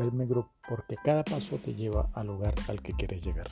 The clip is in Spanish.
Belme Group porque cada paso te lleva al lugar al que quieres llegar.